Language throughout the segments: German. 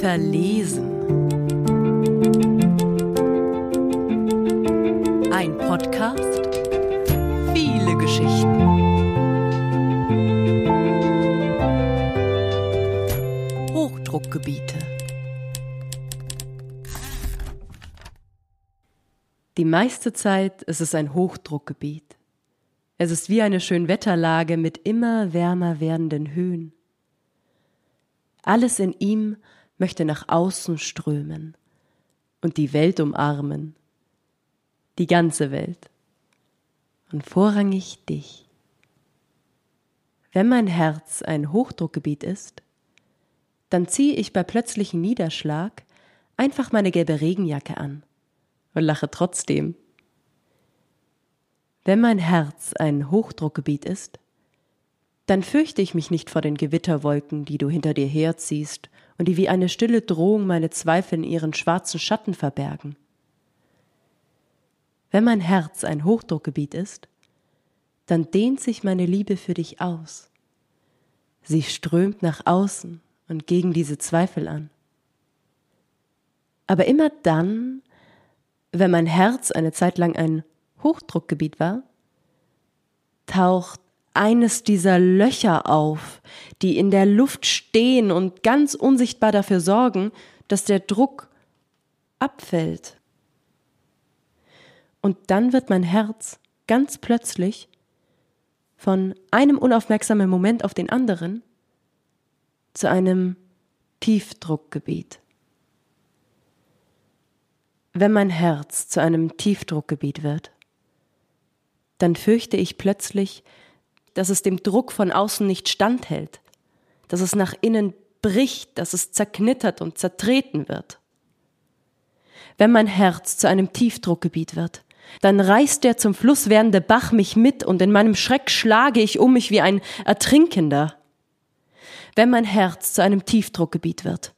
Verlesen. Ein Podcast. Viele Geschichten. Hochdruckgebiete. Die meiste Zeit ist es ein Hochdruckgebiet. Es ist wie eine Schönwetterlage mit immer wärmer werdenden Höhen. Alles in ihm möchte nach außen strömen und die Welt umarmen. Die ganze Welt. Und vorrangig dich. Wenn mein Herz ein Hochdruckgebiet ist, dann ziehe ich bei plötzlichem Niederschlag einfach meine gelbe Regenjacke an und lache trotzdem. Wenn mein Herz ein Hochdruckgebiet ist, dann fürchte ich mich nicht vor den Gewitterwolken, die du hinter dir herziehst und die wie eine stille Drohung meine Zweifel in ihren schwarzen Schatten verbergen. Wenn mein Herz ein Hochdruckgebiet ist, dann dehnt sich meine Liebe für dich aus. Sie strömt nach außen und gegen diese Zweifel an. Aber immer dann, wenn mein Herz eine Zeit lang ein Hochdruckgebiet war, taucht eines dieser Löcher auf, die in der Luft stehen und ganz unsichtbar dafür sorgen, dass der Druck abfällt. Und dann wird mein Herz ganz plötzlich von einem unaufmerksamen Moment auf den anderen zu einem Tiefdruckgebiet. Wenn mein Herz zu einem Tiefdruckgebiet wird, dann fürchte ich plötzlich, dass es dem Druck von außen nicht standhält, dass es nach innen bricht, dass es zerknittert und zertreten wird. Wenn mein Herz zu einem Tiefdruckgebiet wird, dann reißt der zum Fluss werdende Bach mich mit und in meinem Schreck schlage ich um mich wie ein Ertrinkender. Wenn mein Herz zu einem Tiefdruckgebiet wird,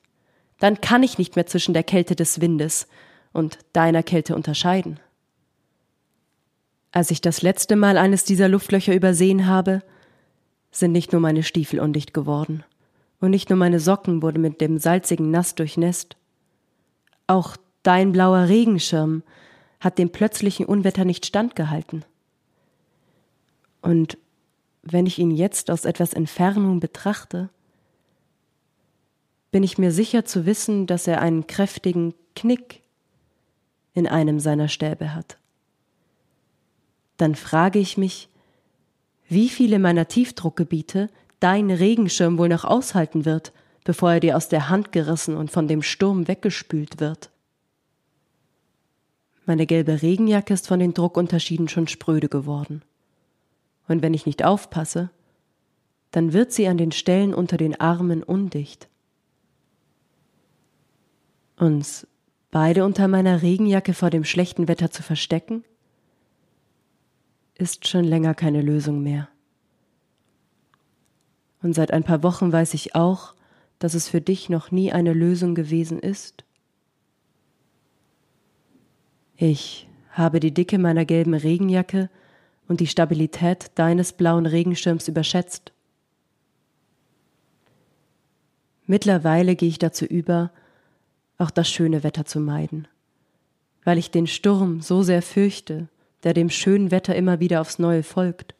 dann kann ich nicht mehr zwischen der Kälte des Windes und deiner Kälte unterscheiden. Als ich das letzte Mal eines dieser Luftlöcher übersehen habe, sind nicht nur meine Stiefel undicht geworden und nicht nur meine Socken wurden mit dem salzigen Nass durchnässt. Auch dein blauer Regenschirm hat dem plötzlichen Unwetter nicht standgehalten. Und wenn ich ihn jetzt aus etwas Entfernung betrachte, bin ich mir sicher zu wissen, dass er einen kräftigen Knick in einem seiner Stäbe hat dann frage ich mich, wie viele meiner Tiefdruckgebiete dein Regenschirm wohl noch aushalten wird, bevor er dir aus der Hand gerissen und von dem Sturm weggespült wird. Meine gelbe Regenjacke ist von den Druckunterschieden schon spröde geworden. Und wenn ich nicht aufpasse, dann wird sie an den Stellen unter den Armen undicht. Uns beide unter meiner Regenjacke vor dem schlechten Wetter zu verstecken? Ist schon länger keine Lösung mehr. Und seit ein paar Wochen weiß ich auch, dass es für dich noch nie eine Lösung gewesen ist. Ich habe die Dicke meiner gelben Regenjacke und die Stabilität deines blauen Regenschirms überschätzt. Mittlerweile gehe ich dazu über, auch das schöne Wetter zu meiden, weil ich den Sturm so sehr fürchte der dem schönen Wetter immer wieder aufs neue folgt.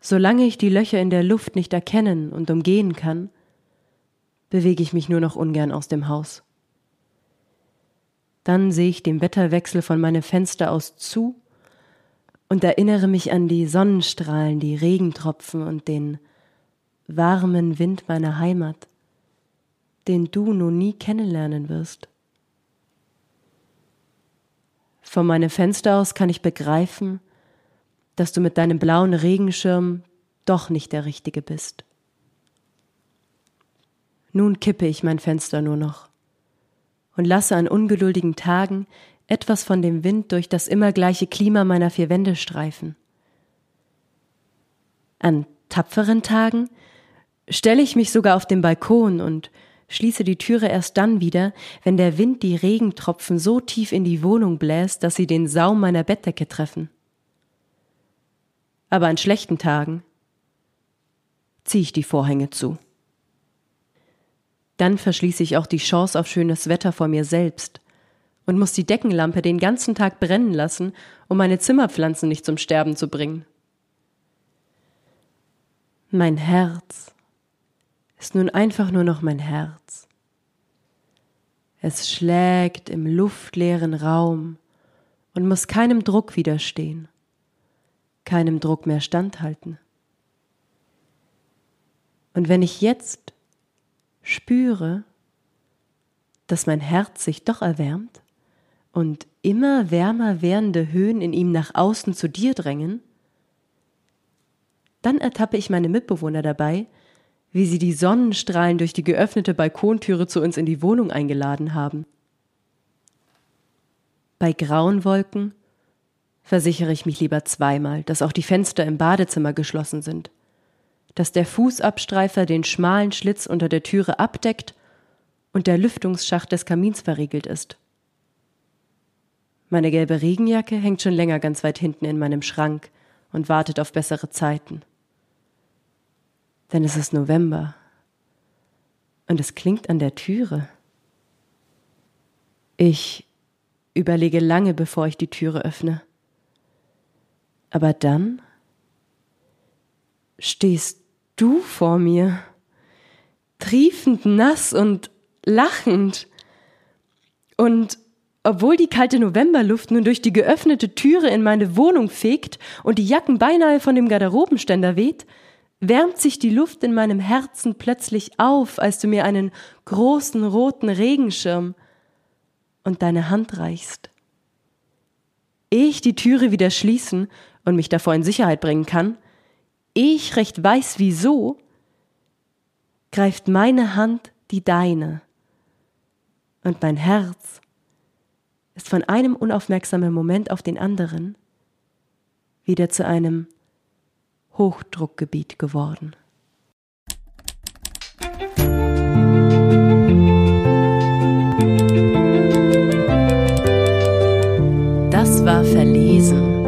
Solange ich die Löcher in der Luft nicht erkennen und umgehen kann, bewege ich mich nur noch ungern aus dem Haus. Dann sehe ich dem Wetterwechsel von meinem Fenster aus zu und erinnere mich an die Sonnenstrahlen, die Regentropfen und den warmen Wind meiner Heimat, den du nun nie kennenlernen wirst. Von meinem Fenster aus kann ich begreifen, dass du mit deinem blauen Regenschirm doch nicht der Richtige bist. Nun kippe ich mein Fenster nur noch und lasse an ungeduldigen Tagen etwas von dem Wind durch das immer gleiche Klima meiner vier Wände streifen. An tapferen Tagen stelle ich mich sogar auf den Balkon und schließe die Türe erst dann wieder, wenn der Wind die Regentropfen so tief in die Wohnung bläst, dass sie den Saum meiner Bettdecke treffen. aber an schlechten Tagen ziehe ich die Vorhänge zu. Dann verschließe ich auch die Chance auf schönes Wetter vor mir selbst und muss die Deckenlampe den ganzen Tag brennen lassen, um meine Zimmerpflanzen nicht zum Sterben zu bringen. Mein Herz ist nun einfach nur noch mein Herz. Es schlägt im luftleeren Raum und muss keinem Druck widerstehen, keinem Druck mehr standhalten. Und wenn ich jetzt spüre, dass mein Herz sich doch erwärmt und immer wärmer werdende Höhen in ihm nach außen zu dir drängen, dann ertappe ich meine Mitbewohner dabei, wie sie die Sonnenstrahlen durch die geöffnete Balkontüre zu uns in die Wohnung eingeladen haben. Bei grauen Wolken versichere ich mich lieber zweimal, dass auch die Fenster im Badezimmer geschlossen sind, dass der Fußabstreifer den schmalen Schlitz unter der Türe abdeckt und der Lüftungsschacht des Kamins verriegelt ist. Meine gelbe Regenjacke hängt schon länger ganz weit hinten in meinem Schrank und wartet auf bessere Zeiten. Denn es ist November und es klingt an der Türe. Ich überlege lange, bevor ich die Türe öffne. Aber dann stehst du vor mir, triefend nass und lachend. Und obwohl die kalte Novemberluft nun durch die geöffnete Türe in meine Wohnung fegt und die Jacken beinahe von dem Garderobenständer weht, wärmt sich die Luft in meinem Herzen plötzlich auf, als du mir einen großen roten Regenschirm und deine Hand reichst. Ehe ich die Türe wieder schließen und mich davor in Sicherheit bringen kann, ehe ich recht weiß wieso, greift meine Hand die deine und mein Herz ist von einem unaufmerksamen Moment auf den anderen wieder zu einem Hochdruckgebiet geworden. Das war Verlesen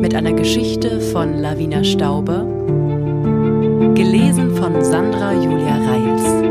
mit einer Geschichte von Lavina Stauber, gelesen von Sandra Julia Reils.